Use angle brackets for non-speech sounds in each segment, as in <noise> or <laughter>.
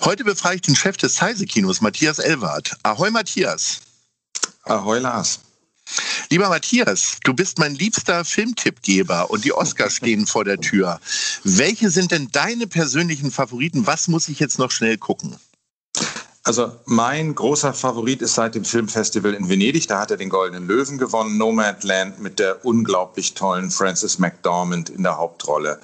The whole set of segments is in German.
Heute befrage ich den Chef des Heise-Kinos, Matthias Elwart. Ahoi, Matthias. Ahoi, Lars. Lieber Matthias, du bist mein liebster Filmtippgeber und die Oscars <laughs> stehen vor der Tür. Welche sind denn deine persönlichen Favoriten? Was muss ich jetzt noch schnell gucken? Also mein großer Favorit ist seit dem Filmfestival in Venedig. Da hat er den Goldenen Löwen gewonnen, Nomadland mit der unglaublich tollen Frances McDormand in der Hauptrolle.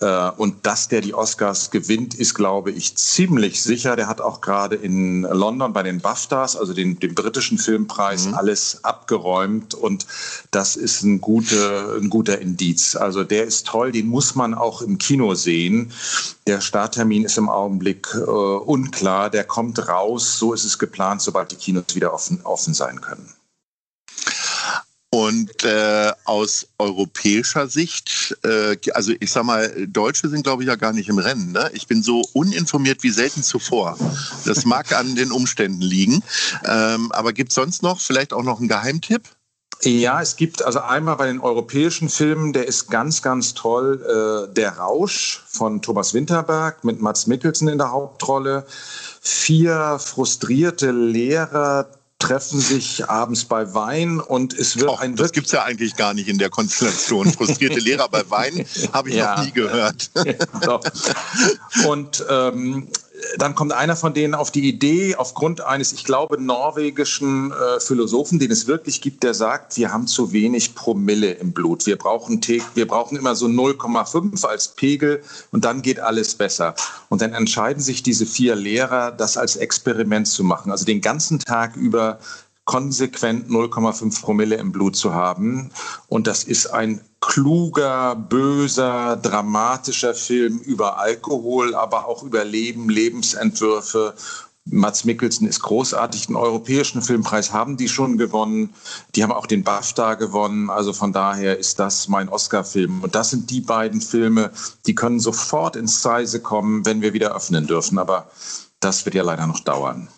Äh, und dass der die Oscars gewinnt, ist, glaube ich, ziemlich sicher. Der hat auch gerade in London bei den BAFTAs, also den, dem britischen Filmpreis, mhm. alles abgeräumt. Und das ist ein, gute, ein guter Indiz. Also der ist toll, den muss man auch im Kino sehen. Der Starttermin ist im Augenblick äh, unklar. Der kommt raus. So ist es geplant, sobald die Kinos wieder offen, offen sein können. Und äh, aus europäischer Sicht, äh, also ich sag mal, Deutsche sind glaube ich ja gar nicht im Rennen. Ne? Ich bin so uninformiert wie selten zuvor. Das mag an den Umständen liegen. Ähm, aber gibt es sonst noch vielleicht auch noch einen Geheimtipp? Ja, es gibt also einmal bei den europäischen Filmen, der ist ganz, ganz toll, äh, Der Rausch von Thomas Winterberg mit Mats Mikkelsen in der Hauptrolle. Vier frustrierte Lehrer treffen sich abends bei Wein und es wird Och, ein. Das gibt es ja eigentlich gar nicht in der Konstellation. <laughs> Frustrierte Lehrer bei Wein habe ich ja. noch nie gehört. <laughs> und ähm, dann kommt einer von denen auf die Idee, aufgrund eines, ich glaube, norwegischen äh, Philosophen, den es wirklich gibt, der sagt, wir haben zu wenig Promille im Blut. Wir brauchen, wir brauchen immer so 0,5 als Pegel und dann geht alles besser. Und dann entscheiden sich diese vier Lehrer, das als Experiment zu machen. Also den ganzen Tag über konsequent 0,5 Promille im Blut zu haben. Und das ist ein kluger, böser, dramatischer Film über Alkohol, aber auch über Leben, Lebensentwürfe. Mats Mikkelsen ist großartig. Den Europäischen Filmpreis haben die schon gewonnen. Die haben auch den BAFTA gewonnen. Also von daher ist das mein Oscar-Film. Und das sind die beiden Filme, die können sofort ins Size kommen, wenn wir wieder öffnen dürfen. Aber das wird ja leider noch dauern.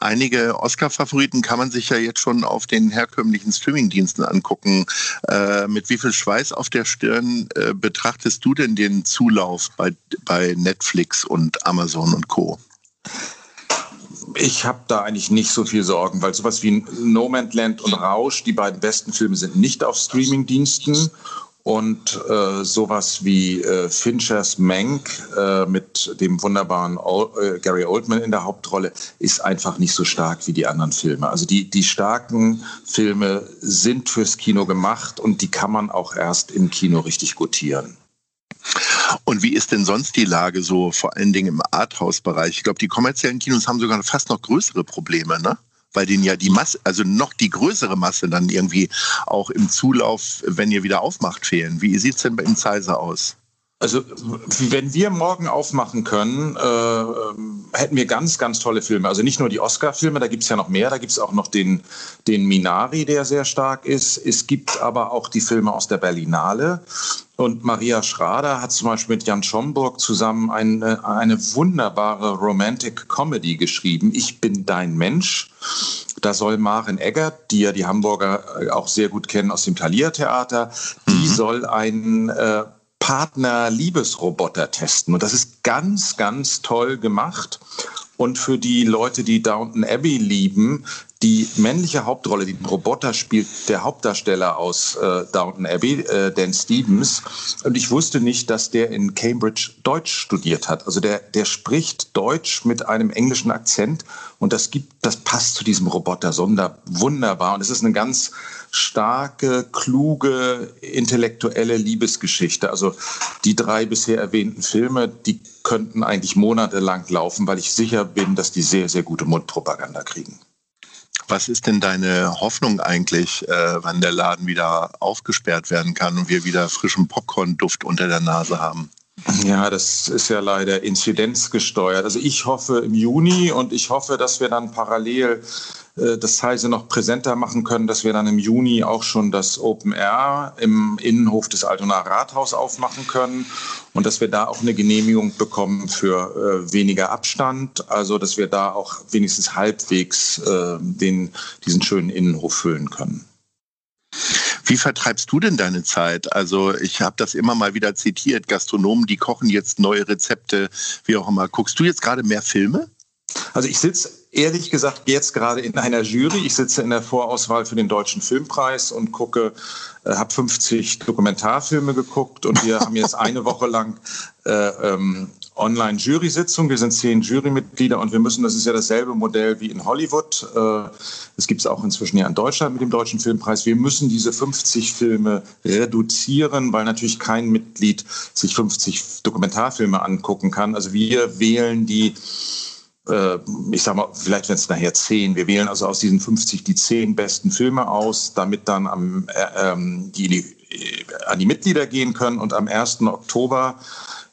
Einige Oscar-Favoriten kann man sich ja jetzt schon auf den herkömmlichen Streamingdiensten angucken. Äh, mit wie viel Schweiß auf der Stirn äh, betrachtest du denn den Zulauf bei, bei Netflix und Amazon und Co.? Ich habe da eigentlich nicht so viel Sorgen, weil sowas wie No Man's Land und Rausch, die beiden besten Filme, sind nicht auf Streamingdiensten. Und äh, sowas wie äh, Finchers Mank äh, mit dem wunderbaren o äh, Gary Oldman in der Hauptrolle ist einfach nicht so stark wie die anderen Filme. Also die, die starken Filme sind fürs Kino gemacht und die kann man auch erst im Kino richtig gutieren. Und wie ist denn sonst die Lage so, vor allen Dingen im Arthouse-Bereich? Ich glaube, die kommerziellen Kinos haben sogar fast noch größere Probleme, ne? Weil denen ja die Masse, also noch die größere Masse dann irgendwie auch im Zulauf, wenn ihr wieder aufmacht, fehlen. Wie sieht es denn im Zeiser aus? Also wenn wir morgen aufmachen können, äh, hätten wir ganz, ganz tolle Filme. Also nicht nur die Oscar-Filme, da gibt es ja noch mehr. Da gibt es auch noch den, den Minari, der sehr stark ist. Es gibt aber auch die Filme aus der Berlinale. Und Maria Schrader hat zum Beispiel mit Jan Schomburg zusammen eine, eine wunderbare Romantic Comedy geschrieben. Ich bin dein Mensch. Da soll Maren Eggert, die ja die Hamburger auch sehr gut kennen aus dem Thalia-Theater, die mhm. soll einen äh, Partner-Liebesroboter testen. Und das ist ganz, ganz toll gemacht. Und für die Leute, die Downton Abbey lieben, die männliche Hauptrolle, die den Roboter spielt, der Hauptdarsteller aus äh, Downton Abbey, äh, Dan Stevens. Und ich wusste nicht, dass der in Cambridge Deutsch studiert hat. Also der, der spricht Deutsch mit einem englischen Akzent und das gibt, das passt zu diesem Roboter sonder, wunderbar. Und es ist eine ganz starke, kluge, intellektuelle Liebesgeschichte. Also die drei bisher erwähnten Filme, die könnten eigentlich monatelang laufen, weil ich sicher bin, dass die sehr, sehr gute Mundpropaganda kriegen. Was ist denn deine Hoffnung eigentlich, äh, wann der Laden wieder aufgesperrt werden kann und wir wieder frischen Popcorn-Duft unter der Nase haben? Ja, das ist ja leider inzidenzgesteuert. Also ich hoffe im Juni und ich hoffe, dass wir dann parallel äh, das Heise noch präsenter machen können, dass wir dann im Juni auch schon das Open Air im Innenhof des Altonaer Rathaus aufmachen können und dass wir da auch eine Genehmigung bekommen für äh, weniger Abstand, also dass wir da auch wenigstens halbwegs äh, den, diesen schönen Innenhof füllen können. Wie vertreibst du denn deine Zeit? Also ich habe das immer mal wieder zitiert, Gastronomen, die kochen jetzt neue Rezepte, wie auch immer. Guckst du jetzt gerade mehr Filme? Also ich sitze ehrlich gesagt jetzt gerade in einer Jury. Ich sitze in der Vorauswahl für den Deutschen Filmpreis und gucke, äh, habe 50 Dokumentarfilme geguckt und wir haben jetzt eine Woche lang äh, ähm, Online-Jury-Sitzung. Wir sind zehn Jurymitglieder und wir müssen, das ist ja dasselbe Modell wie in Hollywood. Äh, das gibt es auch inzwischen ja in Deutschland mit dem Deutschen Filmpreis. Wir müssen diese 50 Filme reduzieren, weil natürlich kein Mitglied sich 50 Dokumentarfilme angucken kann. Also wir wählen die äh, ich sag mal, vielleicht werden es nachher zehn. Wir wählen also aus diesen 50 die zehn besten Filme aus, damit dann am, äh, ähm, die, die, an die Mitglieder gehen können. Und am 1. Oktober,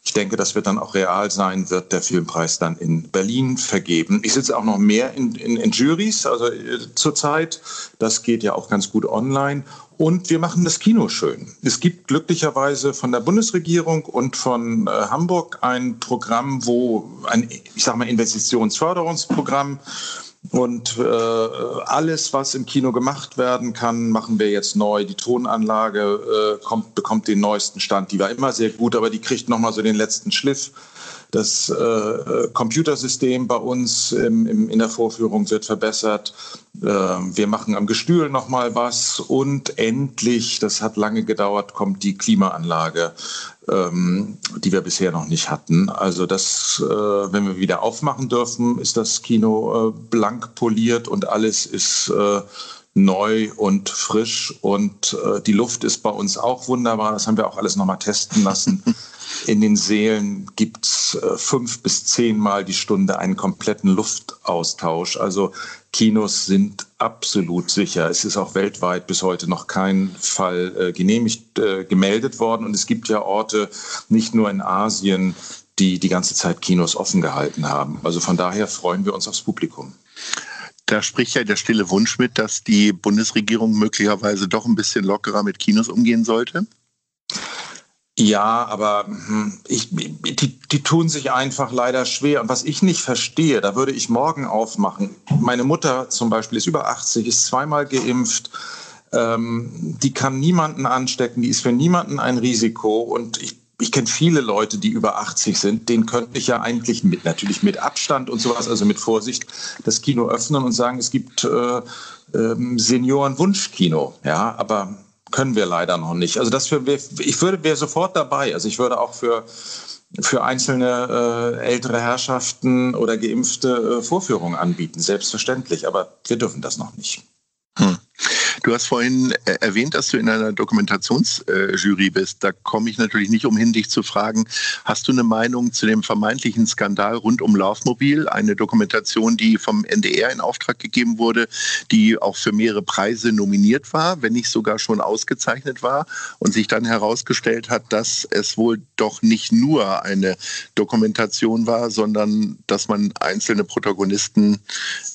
ich denke, das wird dann auch real sein, wird der Filmpreis dann in Berlin vergeben. Ich sitze auch noch mehr in, in, in Juries, also äh, zurzeit. Das geht ja auch ganz gut online. Und wir machen das Kino schön. Es gibt glücklicherweise von der Bundesregierung und von äh, Hamburg ein Programm, wo ein, ich sage mal, Investitionsförderungsprogramm und äh, alles, was im Kino gemacht werden kann, machen wir jetzt neu. Die Tonanlage äh, kommt, bekommt den neuesten Stand. Die war immer sehr gut, aber die kriegt noch mal so den letzten Schliff. Das äh, Computersystem bei uns im, im, in der Vorführung wird verbessert. Äh, wir machen am Gestühl noch mal was und endlich, das hat lange gedauert, kommt die Klimaanlage, ähm, die wir bisher noch nicht hatten. Also das, äh, wenn wir wieder aufmachen dürfen, ist das Kino äh, blank poliert und alles ist äh, neu und frisch und äh, die Luft ist bei uns auch wunderbar. Das haben wir auch alles noch mal testen lassen. <laughs> In den Seelen gibt es äh, fünf bis zehnmal die Stunde einen kompletten Luftaustausch. Also Kinos sind absolut sicher. Es ist auch weltweit bis heute noch kein Fall äh, genehmigt, äh, gemeldet worden. Und es gibt ja Orte, nicht nur in Asien, die die ganze Zeit Kinos offen gehalten haben. Also von daher freuen wir uns aufs Publikum. Da spricht ja der stille Wunsch mit, dass die Bundesregierung möglicherweise doch ein bisschen lockerer mit Kinos umgehen sollte. Ja, aber hm, ich, die, die tun sich einfach leider schwer. Und was ich nicht verstehe, da würde ich morgen aufmachen. Meine Mutter zum Beispiel ist über 80, ist zweimal geimpft. Ähm, die kann niemanden anstecken, die ist für niemanden ein Risiko. Und ich, ich kenne viele Leute, die über 80 sind. Den könnte ich ja eigentlich mit, natürlich mit Abstand und sowas, also mit Vorsicht, das Kino öffnen und sagen, es gibt äh, ähm, Seniorenwunschkino. Ja, aber können wir leider noch nicht. Also das für, ich würde wäre sofort dabei. Also ich würde auch für für einzelne äh, ältere Herrschaften oder Geimpfte äh, Vorführungen anbieten, selbstverständlich. Aber wir dürfen das noch nicht. Du hast vorhin äh, erwähnt, dass du in einer Dokumentationsjury bist. Da komme ich natürlich nicht umhin, dich zu fragen, hast du eine Meinung zu dem vermeintlichen Skandal rund um Laufmobil? Eine Dokumentation, die vom NDR in Auftrag gegeben wurde, die auch für mehrere Preise nominiert war, wenn nicht sogar schon ausgezeichnet war und sich dann herausgestellt hat, dass es wohl doch nicht nur eine Dokumentation war, sondern dass man einzelne Protagonisten,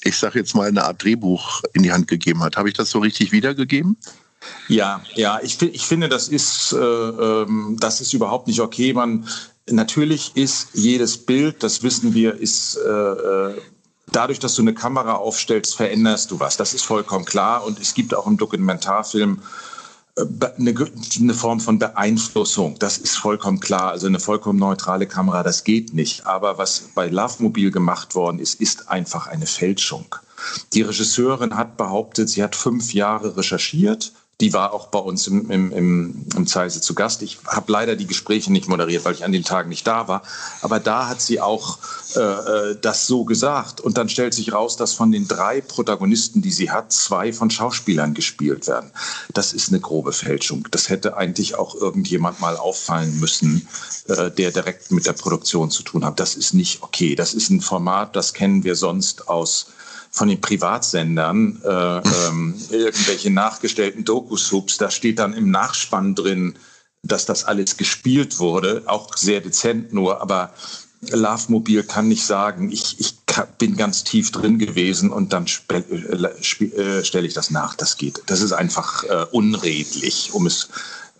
ich sage jetzt mal, eine Art Drehbuch in die Hand gegeben hat. Habe ich das so richtig wiedergegeben? Ja, ja, ich, ich finde, das ist, äh, ähm, das ist überhaupt nicht okay. Man, natürlich ist jedes Bild, das wissen wir, ist äh, äh, dadurch, dass du eine Kamera aufstellst, veränderst du was. Das ist vollkommen klar. Und es gibt auch im Dokumentarfilm eine, eine, Form von Beeinflussung. Das ist vollkommen klar. Also eine vollkommen neutrale Kamera, das geht nicht. Aber was bei Lovemobil gemacht worden ist, ist einfach eine Fälschung. Die Regisseurin hat behauptet, sie hat fünf Jahre recherchiert die war auch bei uns im, im, im, im Zeise zu Gast. Ich habe leider die Gespräche nicht moderiert, weil ich an den Tagen nicht da war. Aber da hat sie auch äh, äh, das so gesagt. Und dann stellt sich raus, dass von den drei Protagonisten, die sie hat, zwei von Schauspielern gespielt werden. Das ist eine grobe Fälschung. Das hätte eigentlich auch irgendjemand mal auffallen müssen, äh, der direkt mit der Produktion zu tun hat. Das ist nicht okay. Das ist ein Format, das kennen wir sonst aus von den Privatsendern äh, <laughs> ähm, irgendwelche nachgestellten Doku-Soups. Da steht dann im Nachspann drin, dass das alles gespielt wurde, auch sehr dezent nur, aber Love Mobil kann nicht sagen, ich, ich bin ganz tief drin gewesen und dann äh, äh, stelle ich das nach. Das geht. Das ist einfach äh, unredlich, um es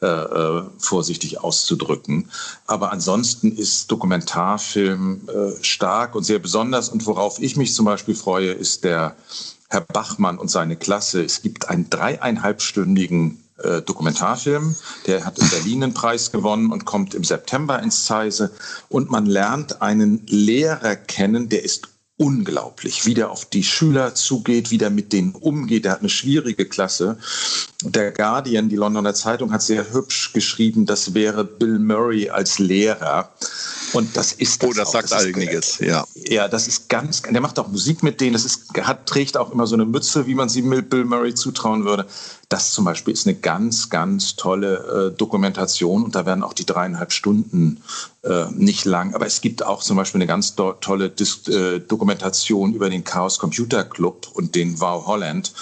äh, äh, vorsichtig auszudrücken. Aber ansonsten ist Dokumentarfilm äh, stark und sehr besonders. Und worauf ich mich zum Beispiel freue, ist der Herr Bachmann und seine Klasse. Es gibt einen dreieinhalbstündigen äh, Dokumentarfilm. Der hat den Berlin Preis gewonnen und kommt im September ins Zeise. Und man lernt einen Lehrer kennen, der ist unglaublich, wie der auf die Schüler zugeht, wie der mit denen umgeht. Der hat eine schwierige Klasse. Der Guardian, die Londoner Zeitung, hat sehr hübsch geschrieben, das wäre Bill Murray als Lehrer. Und das ist das. Oh, das auch. sagt das einiges, ja. Ja, das ist ganz, der macht auch Musik mit denen. Das ist, hat, trägt auch immer so eine Mütze, wie man sie mit Bill Murray zutrauen würde. Das zum Beispiel ist eine ganz, ganz tolle äh, Dokumentation und da werden auch die dreieinhalb Stunden äh, nicht lang. Aber es gibt auch zum Beispiel eine ganz tolle Dis äh, Dokumentation über den Chaos Computer Club und den Wow Holland.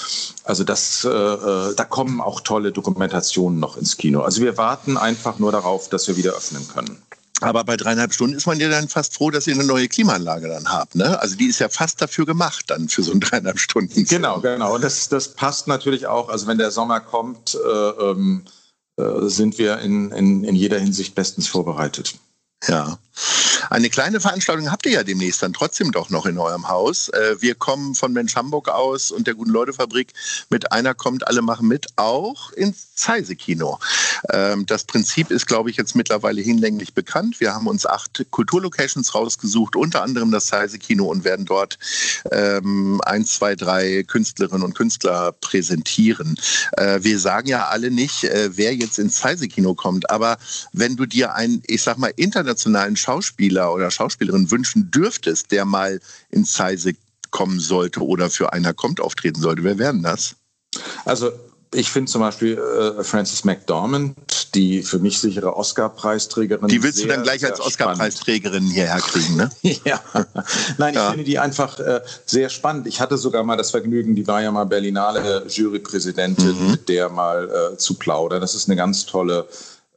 Also das, äh, äh, da kommen auch tolle Dokumentationen noch ins Kino. Also wir warten einfach nur darauf, dass wir wieder öffnen können. Aber bei dreieinhalb Stunden ist man ja dann fast froh, dass ihr eine neue Klimaanlage dann habt. Ne? Also die ist ja fast dafür gemacht dann für so ein dreieinhalb Stunden. Genau, genau. Und das, das passt natürlich auch. Also wenn der Sommer kommt, äh, ähm, äh, sind wir in, in, in jeder Hinsicht bestens vorbereitet. Ja. Eine kleine Veranstaltung habt ihr ja demnächst dann trotzdem doch noch in eurem Haus. Äh, wir kommen von Mensch Hamburg aus und der Guten Leute Fabrik mit einer kommt, alle machen mit, auch ins Zeise Kino. Ähm, das Prinzip ist, glaube ich, jetzt mittlerweile hinlänglich bekannt. Wir haben uns acht Kulturlocations rausgesucht, unter anderem das Zeise Kino und werden dort ähm, eins, zwei, drei Künstlerinnen und Künstler präsentieren. Äh, wir sagen ja alle nicht, äh, wer jetzt ins Zeise Kino kommt, aber wenn du dir einen, ich sag mal, internationalen Schauspieler oder Schauspielerin wünschen dürftest, der mal ins Zeise kommen sollte oder für einer kommt auftreten sollte, wer wären das? Also ich finde zum Beispiel äh, Frances McDormand, die für mich sichere Oscar-Preisträgerin. Die willst sehr, du dann gleich als Oscar-Preisträgerin hierher kriegen, ne? <laughs> ja. Nein, ja. ich finde die einfach äh, sehr spannend. Ich hatte sogar mal das Vergnügen, die war ja mal Berlinale Jurypräsidentin, mhm. mit der mal äh, zu plaudern. Das ist eine ganz tolle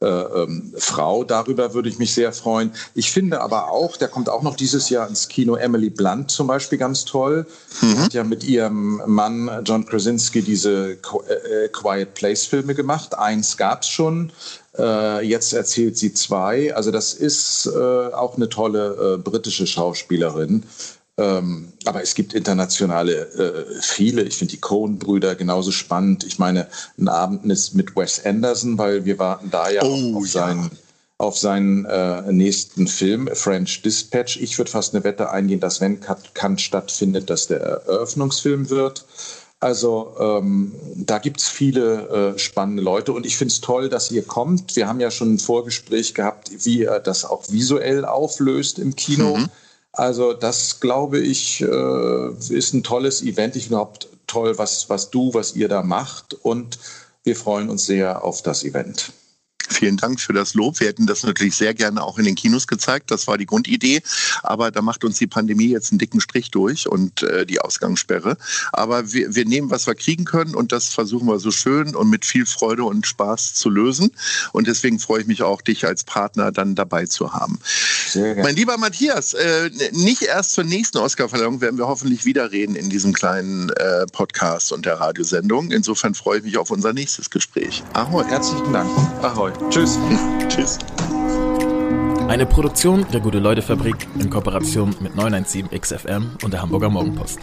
ähm, Frau. Darüber würde ich mich sehr freuen. Ich finde aber auch, der kommt auch noch dieses Jahr ins Kino, Emily Blunt zum Beispiel ganz toll. Mhm. Hat ja mit ihrem Mann John Krasinski diese äh, äh, Quiet Place Filme gemacht. Eins gab es schon. Äh, jetzt erzählt sie zwei. Also das ist äh, auch eine tolle äh, britische Schauspielerin. Ähm, aber es gibt internationale äh, viele. Ich finde die Coen-Brüder genauso spannend. Ich meine, ein Abend mit Wes Anderson, weil wir warten da ja oh, auf seinen, auf seinen äh, nächsten Film, French Dispatch. Ich würde fast eine Wette eingehen, dass wenn Kant stattfindet, dass der Eröffnungsfilm wird. Also ähm, da gibt es viele äh, spannende Leute und ich finde es toll, dass ihr kommt. Wir haben ja schon ein Vorgespräch gehabt, wie ihr das auch visuell auflöst im Kino. Mhm. Also das, glaube ich, äh, ist ein tolles Event. Ich finde überhaupt toll, was, was du, was ihr da macht. Und wir freuen uns sehr auf das Event. Vielen Dank für das Lob. Wir hätten das natürlich sehr gerne auch in den Kinos gezeigt. Das war die Grundidee. Aber da macht uns die Pandemie jetzt einen dicken Strich durch und äh, die Ausgangssperre. Aber wir, wir nehmen, was wir kriegen können und das versuchen wir so schön und mit viel Freude und Spaß zu lösen. Und deswegen freue ich mich auch, dich als Partner dann dabei zu haben. Sehr Mein lieber Matthias, äh, nicht erst zur nächsten Oscarverleihung werden wir hoffentlich wieder reden in diesem kleinen äh, Podcast und der Radiosendung. Insofern freue ich mich auf unser nächstes Gespräch. Ahoi. Herzlichen Dank. Ahoi. Tschüss. <laughs> Tschüss. Eine Produktion der Gute-Leute-Fabrik in Kooperation mit 917 XFM und der Hamburger Morgenpost.